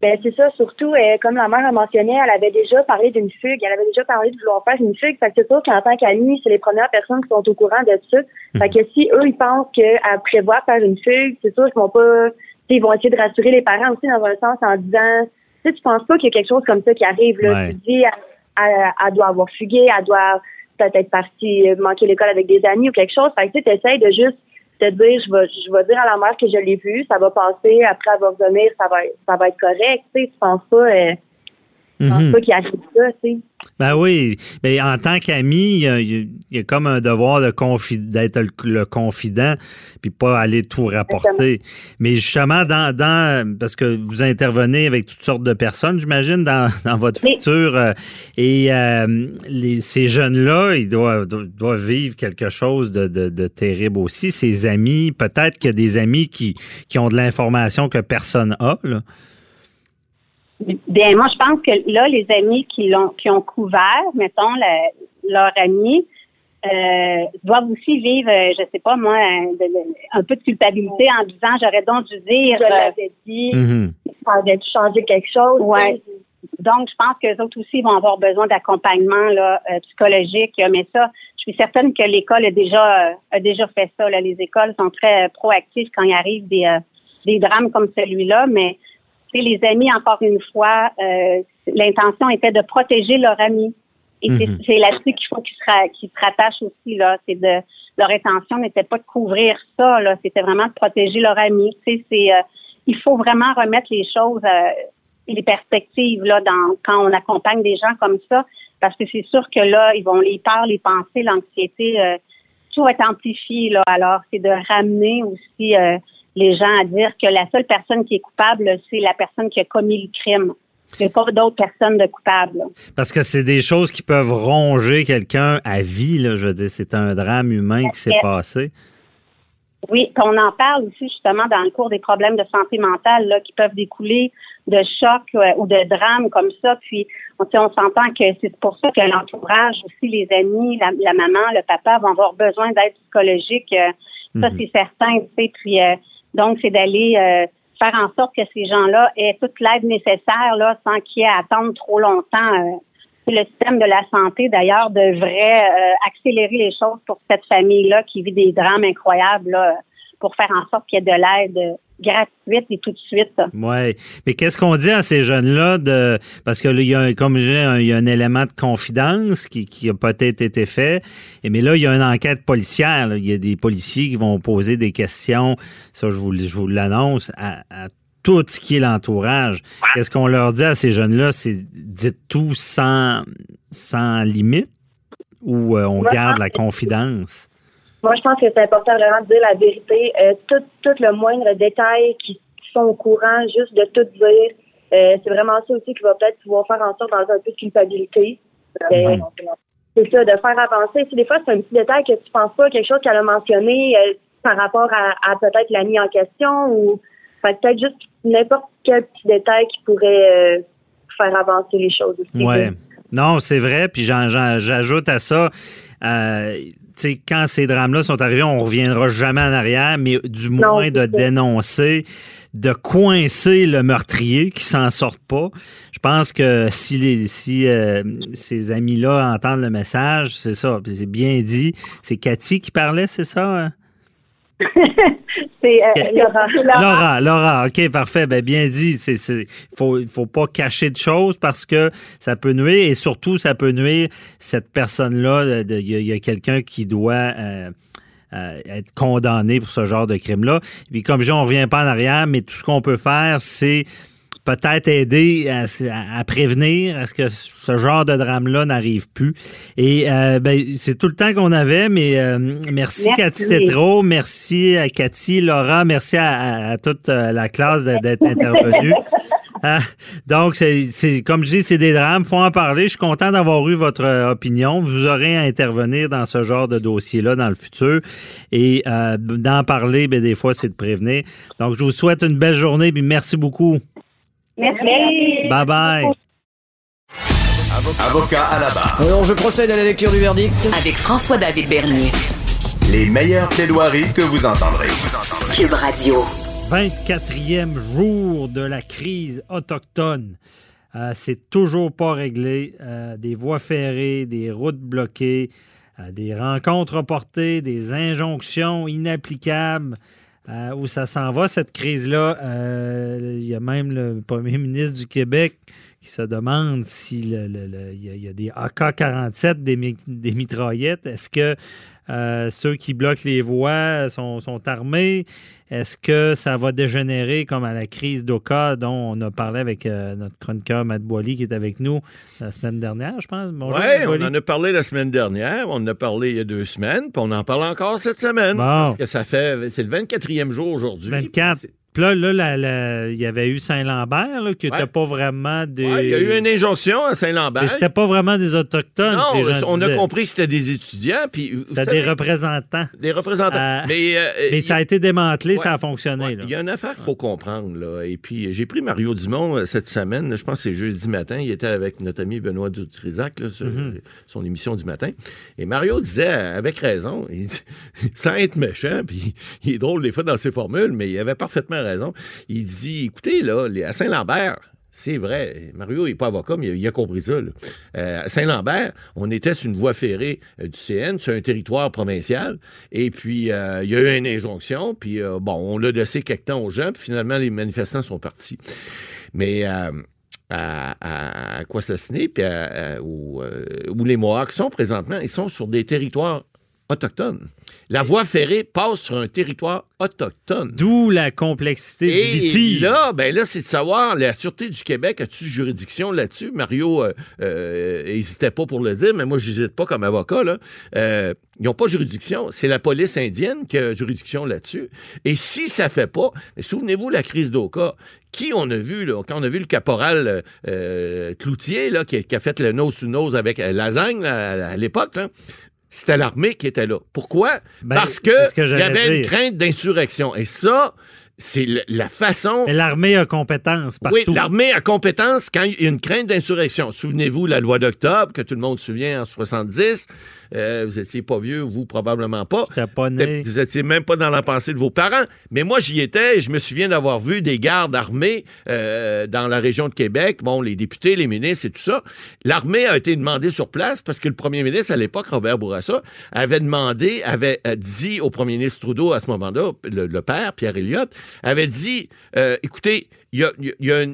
Ben c'est ça, surtout euh, comme la mère a mentionné, elle avait déjà parlé d'une fugue, elle avait déjà parlé de vouloir faire une fugue. Fait que c'est sûr qu'en tant qu'amie, c'est les premières personnes qui sont au courant de ça. Fait que si eux ils pensent qu'elle prévoit faire une fugue, c'est sûr qu'ils vont pas ils vont essayer de rassurer les parents aussi dans un sens en disant tu sais, tu penses pas qu'il y a quelque chose comme ça qui arrive là. Tu dis elle, doit avoir fugué, elle doit peut-être partie euh, manquer l'école avec des amis ou quelque chose. Fait que tu essaies de juste te dire je vais je vais dire à la mère que je l'ai vu, ça va passer, après elle va revenir, ça va ça va être correct, tu penses pas euh, je pense pas qu'il arrive ça, tu sais. Ben oui. Mais en tant qu'ami, il y, a comme un devoir d'être le, confident puis pas aller tout rapporter. Mais justement, dans, dans parce que vous intervenez avec toutes sortes de personnes, j'imagine, dans, dans votre futur. Euh, et euh, les, ces jeunes-là, ils doivent, doivent vivre quelque chose de, de, de terrible aussi. Ces amis, peut-être qu'il y a des amis qui, qui ont de l'information que personne n'a. Là. Bien, moi, je pense que là, les amis qui l'ont qui ont couvert, mettons, leur ami, euh, doivent aussi vivre, euh, je sais pas moi, un, peu de culpabilité en disant j'aurais donc dû dire. Je l'avais dit, mm dû changer quelque chose. Ouais. Donc, je pense que autres aussi vont avoir besoin d'accompagnement là, euh, psychologique. Mais ça, je suis certaine que l'école a déjà a déjà fait ça. Là. Les écoles sont très proactives quand il arrive des, des drames comme celui-là, mais les amis, encore une fois, euh, l'intention était de protéger leur ami. Et c'est mhm. là-dessus qu'il faut qu'ils se, se rattachent aussi, là. C'est de, leur intention n'était pas de couvrir ça, là. C'était vraiment de protéger leur ami. Tu sais, c'est, euh, il faut vraiment remettre les choses, euh, les perspectives, là, dans, quand on accompagne des gens comme ça. Parce que c'est sûr que là, ils vont les peurs, les pensées, l'anxiété, tout est amplifié, là. Alors, c'est de ramener aussi, les gens à dire que la seule personne qui est coupable, c'est la personne qui a commis le crime. Il n'y a pas d'autres personnes de coupables. Parce que c'est des choses qui peuvent ronger quelqu'un à vie. Là, je veux dire, c'est un drame humain qui s'est passé. Oui, on en parle aussi justement dans le cours des problèmes de santé mentale là, qui peuvent découler de chocs euh, ou de drames comme ça. Puis on, on s'entend que c'est pour ça que l'entourage, aussi les amis, la, maman, le papa vont avoir besoin d'aide psychologique. Euh, ça, mhm. c'est certain. Tu sais, puis euh, donc, c'est d'aller euh, faire en sorte que ces gens-là aient toute l'aide nécessaire là, sans qu'ils aient à attendre trop longtemps. Euh. le système de la santé, d'ailleurs, devrait euh, accélérer les choses pour cette famille-là qui vit des drames incroyables pour faire en sorte qu'il y ait de l'aide gratuite et tout de suite. Oui. Mais qu'est-ce qu'on dit à ces jeunes-là de parce que là, il y a comme il y a un élément de confidence qui, qui a peut-être été fait. Et mais là, il y a une enquête policière. Il y a des policiers qui vont poser des questions. Ça, je vous, je vous l'annonce à, tout ce qui est l'entourage. Qu'est-ce qu'on leur dit à ces jeunes-là? C'est dites tout sans, sans limite ou euh, on garde la confidence? Moi, je pense que c'est important vraiment de dire la vérité. Euh, tout, tout le moindre détail qui sont au courant, juste de tout dire. Euh, c'est vraiment ça aussi qui va peut-être pouvoir faire en sorte d'avoir un peu de culpabilité. Euh, c'est ça, de faire avancer. Si des fois, c'est un petit détail que tu penses pas, quelque chose qu'elle a mentionné par rapport à, peut-être l'ami en question ou peut-être juste n'importe quel petit détail qui pourrait faire avancer les choses aussi. Ouais. Non, c'est vrai. Puis j'ajoute à ça, quand ces drames-là sont arrivés, on reviendra jamais en arrière, mais du moins de dénoncer, de coincer le meurtrier qui s'en sorte pas. Je pense que si, les, si euh, ces amis-là entendent le message, c'est ça, c'est bien dit. C'est Cathy qui parlait, c'est ça? C'est euh, Laura. Laura, Laura, ok, parfait, ben bien dit. C'est, faut, faut pas cacher de choses parce que ça peut nuire et surtout ça peut nuire cette personne-là. de- Il y, a- il quelqu'un qui doit euh, euh, être condamné pour ce genre de crime-là. Puis comme je dis, on revient pas en arrière, mais tout ce qu'on peut faire, c'est peut-être aider à, prévenir à ce que ce genre de drame-là n'arrive plus. Et euh, ben, c'est tout le temps qu'on avait, mais euh, merci, Merci. Cathy Tétrault, merci à Cathy, Laura, merci à, toute euh, la classe d'être intervenue. Ah, donc, c'est comme je dis, c'est des drames, faut en parler. Je suis content d'avoir eu votre opinion. Vous aurez à intervenir dans ce genre de dossier-là dans le futur. Et euh, d'en parler, ben, des fois, c'est de prévenir. Donc, je vous souhaite une belle journée, puis merci beaucoup. Merci. Bye bye. Avocat à la barre. Alors, je procède à la lecture du verdict. Avec François-David Bernier. Les meilleures plaidoiries que vous entendrez. Cube Radio. 24e jour de la crise autochtone. Euh, c'est toujours pas réglé. Euh, des voies ferrées, des routes bloquées, euh, des rencontres reportées, des injonctions inapplicables. Euh, où ça s'en va, cette crise-là? Euh, Il y a même le premier ministre du Québec qui se demande s'il y, a- il y a des AK-47, des, des mitraillettes. Est-ce que euh, ceux qui bloquent les voies sont, sont armés? Est-ce que ça va dégénérer comme à la crise d'Oka dont on a parlé avec euh, notre chroniqueur Matt Boily qui est avec nous la semaine dernière, je pense? Oui, on en a parlé la semaine dernière, on en a parlé il y a deux semaines, puis on en parle encore cette semaine. Parce que ça fait, c'est le 24e jour aujourd'hui. 24. Puis là, là, il y avait eu Saint-Lambert, là, qui n'était pas vraiment des. Ouais, il y a eu une injonction à Saint-Lambert. Mais c'était pas vraiment des Autochtones. Non, que les gens on a compris que c'était des étudiants. Puis C'était savez- des représentants. Des représentants. Euh, mais euh, mais ça a été démantelé, Ouais. ça a fonctionné. là. Il y a une affaire qu'il faut comprendre. Là. Et puis, j'ai pris Mario Dumont euh, cette semaine. Je pense que c'est jeudi matin. Il était avec notre ami Benoît Dutrisac là, sur Mhm. son émission du matin. Et Mario disait, avec raison, il dit- sans être méchant, puis il est drôle des fois dans ses formules, mais il avait parfaitement raison. Il dit, écoutez, là, à Saint-Lambert, c'est vrai. Mario n'est pas avocat, mais il a, compris ça. Euh, à Saint-Lambert, on était sur une voie ferrée euh, du CN, sur un territoire provincial. Et puis, euh, il y a eu une injonction. Puis, bon, on l'a laissé quelque temps aux gens. Puis, finalement, les manifestants sont partis. Mais à, à, à Kwaslasni, puis où, où les Mohawks sont présentement, ils sont sur des territoires autochtones. La voie ferrée passe sur un territoire autochtone. D'où la complexité du Et litige. là, ben là, c'est de savoir, la Sûreté du Québec a-tu juridiction là-dessus? Mario euh, euh, hésitait pas pour le dire, mais moi, je n'hésite pas comme avocat. Là. Euh, ils n'ont pas juridiction. C'est la police indienne qui a juridiction là-dessus. Et si ça fait pas, souvenez-vous la crise d'Oka. Qui on a vu, là, quand on a vu le caporal euh, euh, Cloutier, là, qui, a- qui a fait le nose-to-nose avec euh, Lasagne là, à, à l'époque, c'était l'armée qui était là. Pourquoi? Ben, Parce que que il y avait une crainte d'insurrection. Et ça, c'est la façon. Mais l'armée a compétence partout. Oui, l'armée a compétence quand il y a une crainte d'insurrection. Souvenez-vous la loi d'octobre, que tout le monde se souvient en 70. Euh, vous étiez pas vieux, vous probablement pas. pas né. Vous étiez même pas dans la pensée de vos parents. Mais moi, j'y étais et je me souviens d'avoir vu des gardes armés euh, dans la région de Québec. Bon, les députés, les ministres et tout ça. L'armée a été demandée sur place parce que le premier ministre à l'époque, Robert Bourassa, avait demandé, avait euh, dit au premier ministre Trudeau à ce moment-là, le, le père, Pierre Elliott, avait dit, euh, écoutez, il y a,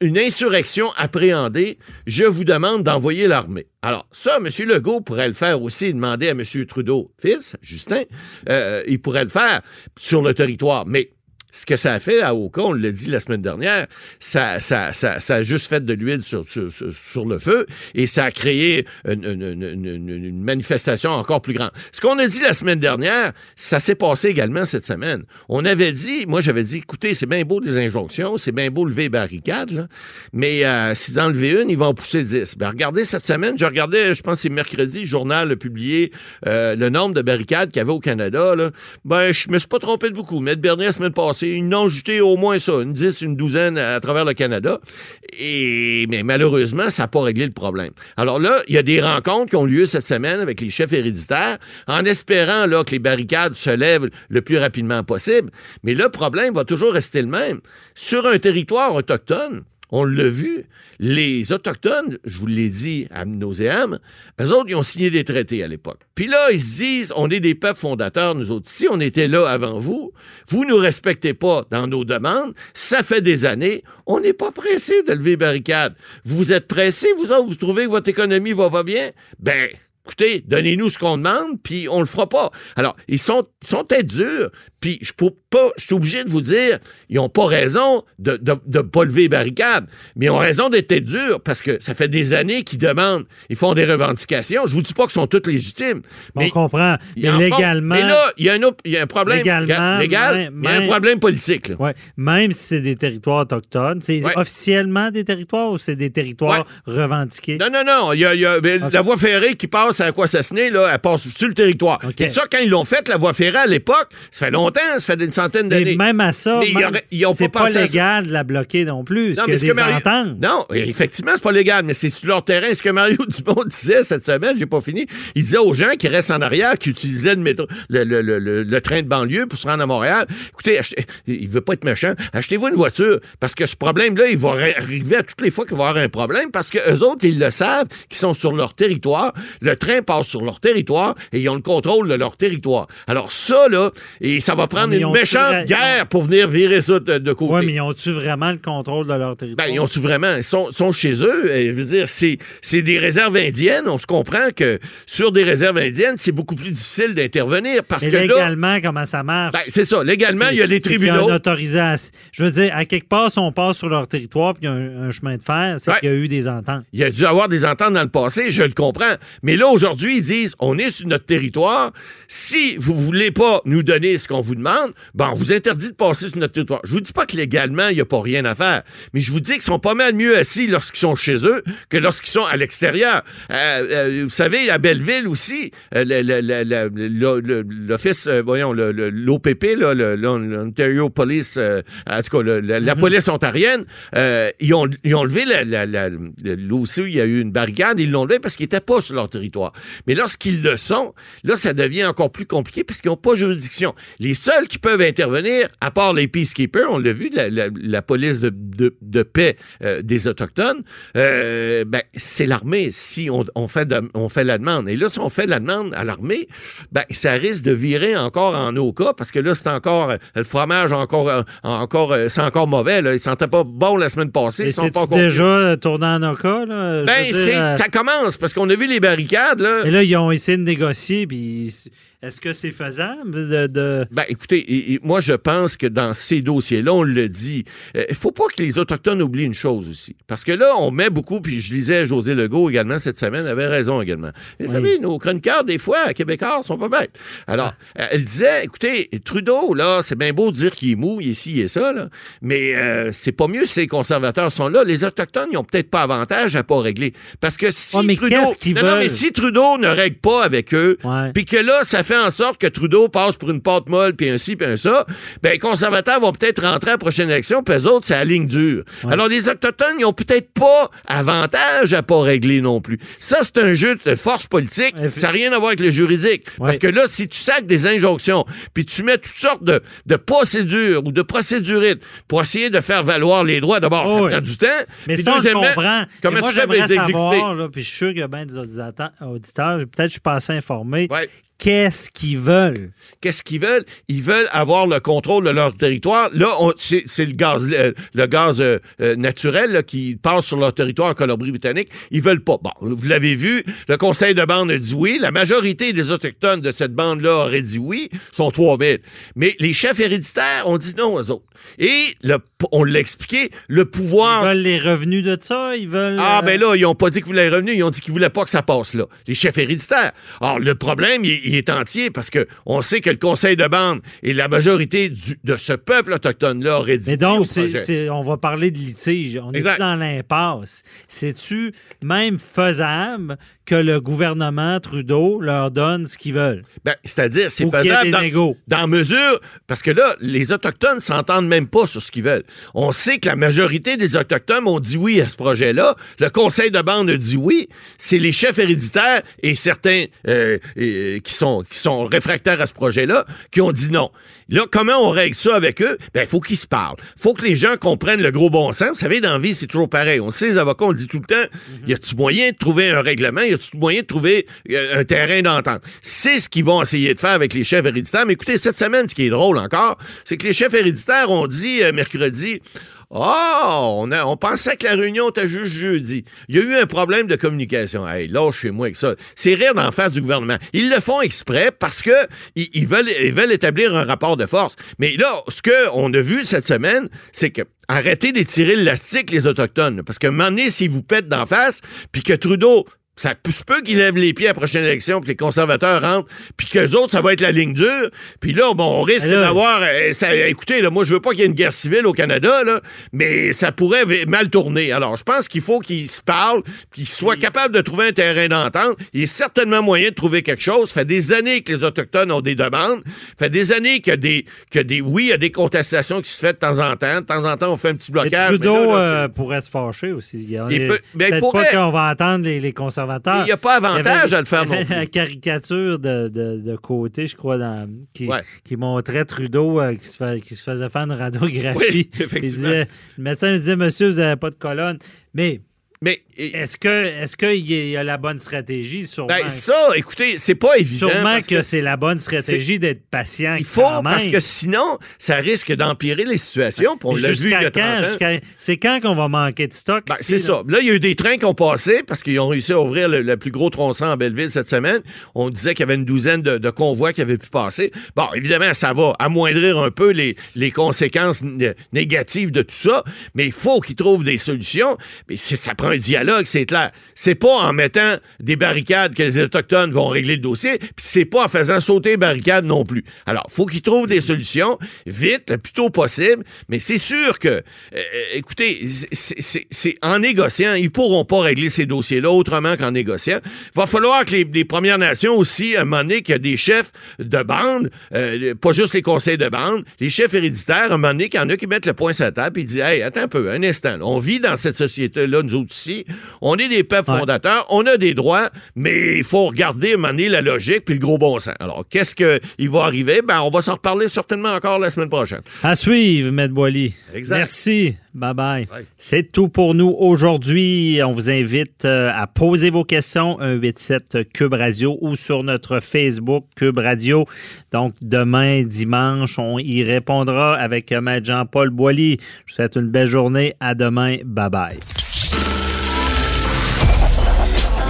une insurrection appréhendée, je vous demande d'envoyer l'armée. Alors, ça, M. Legault pourrait le faire aussi, demander à M. Trudeau, fils, Justin, euh, il pourrait le faire sur le territoire. Mais ce que ça a fait à Oka, on l'a dit la semaine dernière, ça, ça, ça, ça a juste fait de l'huile sur, sur, sur- le feu et ça a créé une, une- une- une- manifestation encore plus grande. Ce qu'on a dit la semaine dernière, ça s'est passé également cette semaine. On avait dit, moi j'avais dit, écoutez, c'est bien beau des injonctions, c'est bien beau lever barricades, là, mais euh, levaient une, ils vont en pousser dix. Ben, regardez cette semaine, je regardais, je pense c'est mercredi, le journal a publié euh, le nombre de barricades qu'il y avait au Canada. Là. Ben, je me suis pas trompé de beaucoup. Maître Bernier, la semaine passée, Une ont jeté au moins ça, une dix, une douzaine à, travers le Canada. Et, mais malheureusement, ça n'a pas réglé le problème. Alors là, il y a des rencontres qui ont lieu cette semaine avec les chefs héréditaires en espérant que les barricades se lèvent le plus rapidement possible. Mais le problème va toujours rester le même. Sur un territoire autochtone, on l'a vu, les Autochtones, je vous l'ai dit à eux autres, ils ont signé des traités à l'époque. Puis là, ils se disent, on est des peuples fondateurs, nous autres. Si on était là avant vous, vous nous respectez pas dans nos demandes, ça fait des années, on n'est pas pressé de lever barricade. Vous êtes pressés, vous autres, vous trouvez que votre économie va pas bien? Ben, écoutez, donnez-nous ce qu'on demande, puis on le fera pas. Alors, ils sont, sont peut-être durs, puis je peux pas, je suis obligé de vous dire, ils n'ont pas raison de ne de, de pas lever les barricades, mais ils ont raison d'être durs, parce que ça fait des années qu'ils demandent, ils font des revendications. Je vous dis pas qu'elles sont toutes légitimes. On mais comprend. Mais font. légalement. Mais là, il y, a un y a un problème Légalement, légal, même- mais il y a un problème politique. Ouais. Même si c'est des territoires autochtones, c'est Ouais. officiellement des territoires ou c'est des territoires revendiqués? Non, non, non. Il y a, il y a- la voie ferrée qui passe à Aquasasné, là, elle passe sur le territoire. Et ça, quand ils l'ont fait, la voie ferrée, à l'époque, ça fait longtemps, ça fait une centaine d'années. même à ça, c'est pas pas, légal de la bloquer non plus. Non, mais que des Mario... Non, effectivement, c'est pas légal, mais c'est sur leur terrain. Ce que Mario Dumont disait cette semaine, j'ai pas fini, il disait aux gens qui restent en arrière, qui utilisaient le, métro, le, le- le- le- le train de banlieue pour se rendre à Montréal, écoutez, achetez- il veut pas être méchant, achetez-vous une voiture, parce que ce problème-là, il va arriver à toutes les fois qu'il va y avoir un problème, parce que eux autres, ils le savent, qu'ils sont sur leur territoire, le train passe sur leur territoire, et ils ont le contrôle de leur territoire. Alors ça, là, et ça va prendre Mais ils une méchante guerre pour venir virer ça de, de côté? Oui, mais ils ont-tu vraiment le contrôle de leur territoire? Ben, ils ont-tu vraiment? Ils sont, sont chez eux. Et, je veux dire, c'est, des réserves indiennes. On se comprend que sur des réserves indiennes, c'est beaucoup plus difficile d'intervenir parce Mais que là. légalement, comment ça marche? Ben, c'est ça. Légalement, il y a a tribunaux. une autorisation. Je veux dire, à quelque part, si on passe sur leur territoire puis il y a un, un chemin de fer, c'est Ouais. qu'il y a eu des ententes. Il y a dû avoir des ententes dans le passé, je le comprends. Mais là, aujourd'hui, ils disent on est sur notre territoire. Si vous ne voulez pas nous donner ce qu'on vous demande, ben, on vous interdit de passer sur notre territoire. Je vous dis pas que légalement, il n'y a pas rien à faire. Mais je vous dis qu'ils sont pas mal mieux assis lorsqu'ils sont chez eux que lorsqu'ils sont à l'extérieur. Euh, euh, vous savez, à Belleville aussi, euh, l'Office, voyons, l'OPP, l'Ontario Police, en tout cas, le- la, la police ontarienne, ils, ont, ils ont levé la, la, la- là aussi, il y a eu une barricade, ils l'ont levé parce qu'ils n'étaient pas sur leur territoire. Mais lorsqu'ils le sont, là, ça devient encore plus compliqué parce qu'ils n'ont pas juridiction. Les seuls qui peuvent intervenir, à part les peacekeepers, on l'a vu, la, la- la police de, de- de paix euh, des Autochtones, euh, ben, c'est l'armée si on, on fait de- on fait la demande. Et là, si on fait la demande à l'armée, ben, ça risque de virer encore en nos cas parce que là, c'est encore, le fromage encore, euh, encore, c'est encore mauvais. Là. Il sentait pas bon la semaine passée. Ils sont pas déjà tourné en Oka, là? Je ben, dire, ça commence parce qu'on a vu les barricades. Là. Et là, ils ont essayé de négocier, puis est-ce que c'est faisable de... de- Ben, écoutez, et- et moi, je pense que dans ces dossiers-là, on le dit, euh, il faut pas que les Autochtones oublient une chose aussi. Parce que là, on met beaucoup, puis je lisais José Legault également cette semaine, avait raison également. Vous savez, nos chroniqueurs, des fois, Québécois, sont pas bêtes. Alors, Ah. euh, elle disait, écoutez, Trudeau, là, c'est bien beau de dire qu'il est mou, il est ci et ça, là, mais euh, c'est pas mieux si les conservateurs sont là. Les Autochtones, ils ont peut-être pas avantage à pas régler. Parce que si Ouais, mais Trudeau... non, non, mais si Trudeau ne règle pas avec eux, puis que là, ça fait en sorte que Trudeau passe pour une pâte molle, puis un ci, puis un ça, ben les conservateurs vont peut-être rentrer à la prochaine élection, puis eux autres, c'est la ligne dure. Alors, les Autochtones, ils ont peut-être pas avantage à pas régler non plus. Ça, c'est un jeu de force politique. Ça n'a rien à voir avec le juridique. Parce que là, si tu sacs des injonctions, puis tu mets toutes sortes de, de procédures ou de procédurites pour essayer de faire valoir les droits, d'abord, ça Oh oui. prend du temps. Mais ça, on comprend. Comment moi, tu fais pour les j'aimerais exécuter? savoir, là, puis je suis sûr qu'il y a bien des auditeurs, peut-être que je suis pas assez informé. Qu'est-ce qu'ils veulent? Qu'est-ce qu'ils veulent? Ils veulent avoir le contrôle de leur territoire. Là, c'est le gaz, le, le gaz euh, euh, naturel là, qui passe sur leur territoire en Colombie-Britannique. Ils veulent pas. Bon, vous l'avez vu, le conseil de bande a dit oui. La majorité des autochtones de cette bande-là auraient dit oui, sont 3000. Mais les chefs héréditaires ont dit non aux autres. Et le, on l'a expliqué, le pouvoir... Ils veulent les revenus de ça? Ils veulent... Ah, euh, ben là, ils ont pas dit qu'ils voulaient les revenus, ils ont dit qu'ils voulaient pas que ça passe là. Les chefs héréditaires. Alors, le problème, il, il est entier parce que on sait que le conseil de bande et la majorité du- de ce peuple autochtone-là aurait dit Mais donc, on va parler de litige. On Exact. est dans l'impasse. C'est-tu même faisable que le gouvernement Trudeau leur donne ce qu'ils veulent? Ben, C'est-à-dire, c'est faisable dans, dans mesure, parce que là, les Autochtones s'entendent même pas sur ce qu'ils veulent. On sait que la majorité des Autochtones ont dit oui à ce projet-là. Le conseil de bande a dit oui. C'est les chefs héréditaires et certains euh, euh, qui, sont, qui sont réfractaires à ce projet-là qui ont dit non. Là, comment on règle ça avec eux? Ben, il faut qu'ils se parlent. faut que les gens comprennent le gros bon sens. Vous savez, dans la vie, c'est toujours pareil. On sait, les avocats, on le dit tout le temps, y a-tu moyen de trouver un règlement? Y moyen de trouver euh, un terrain d'entente? C'est ce qu'ils vont essayer de faire avec les chefs héréditaires. Mais écoutez, cette semaine, ce qui est drôle encore, c'est que les chefs héréditaires ont dit euh, mercredi, Oh, on, a- on pensait que la réunion était juste jeudi. Il y a eu un problème de communication. Hey, lâche chez moi avec ça. C'est rire d'en face du gouvernement. Ils le font exprès parce que ils, veulent, ils veulent établir un rapport de force. Mais là, ce qu'on a vu cette semaine, c'est que arrêtez d'étirer l'élastique, les Autochtones. Parce qu'à un moment donné, s'ils vous pètent d'en face, puis que Trudeau ça peut- se peut qu'ils lèvent les pieds à la prochaine élection, puis les conservateurs rentrent, puis qu'eux autres, ça va être la ligne dure. Puis là, bon, on risque là- d'avoir... euh, écoutez, là, moi, je veux pas qu'il y ait une guerre civile au Canada, là, mais ça pourrait mal tourner. Alors, je pense qu'il faut qu'ils se parlent, qu'ils soient capables de trouver un terrain d'entente. Il y a certainement moyen de trouver quelque chose. Ça fait des années que les Autochtones ont des demandes. Ça fait des années que des... Que des oui, il y a des contestations qui se font de temps en temps. De temps en temps, on fait un petit blocage. Trudeau là, là, euh, pourrait se fâcher aussi. Il, Il peut- ben, pourrait. pas qu'on va entendre les, les conservateurs. Il y a pas avantage avait- à le faire il y avait non plus. La caricature de, de, de côté, je crois, dans, qui, qui montrait Trudeau euh, qui, se fait- qui se faisait faire une radiographie. Oui, Il effectivement. disait- le médecin lui disait Monsieur, vous n'avez pas de colonne. Mais. Mais est-ce que est-ce qu'il y a la bonne stratégie? Sûrement Ben, ça, écoutez, c'est pas évident. Sûrement parce que, c'est la bonne stratégie d'être patient. Il faut, quand parce que sinon, ça risque d'empirer les situations. Mais l'a vu il y jusqu'à a 30 quand? ans. Jusqu'à- C'est quand qu'on va manquer de stock? Ben, c'est ça. Là, il y a eu des trains qui ont passé parce qu'ils ont réussi à ouvrir le, le plus gros tronçon en Belleville cette semaine. On disait qu'il y avait une douzaine de, de convois qui avaient pu passer. Bon, évidemment, ça va amoindrir un peu les, les conséquences négatives de tout ça, mais il faut qu'ils trouvent des solutions. Mais ça prend un dialogue, c'est clair. C'est pas en mettant des barricades que les Autochtones vont régler le dossier, puis c'est pas en faisant sauter les barricades non plus. Alors, faut qu'ils trouvent des solutions vite, le plus tôt possible, mais c'est sûr que, euh, écoutez, c'est- en négociant, ils pourront pas régler ces dossiers-là autrement qu'en négociant. Va falloir que les, Premières Nations aussi, à un moment donné, qu'il y a des chefs de bande, euh, pas juste les conseils de bande, les chefs héréditaires, à un moment donné, qu'il y en a qui mettent le point sur la table et disent Hey, attends un peu, un instant, on vit dans cette société-là, nous autres ici, on est des peuples fondateurs, on a des droits, mais il faut regarder, donné, la logique puis le gros bon sens. Alors, qu'est-ce qu'il va arriver? Ben, on va s'en reparler certainement encore la semaine prochaine. À suivre, Maître Boily. Exact. Merci. Bye bye. C'est tout pour nous aujourd'hui. On vous invite euh, à poser vos questions 187 Cube Radio ou sur notre Facebook Cube Radio. Donc demain dimanche, on y répondra avec euh, Maître Jean-Paul Boily. Je vous souhaite une belle journée. À demain. Bye bye.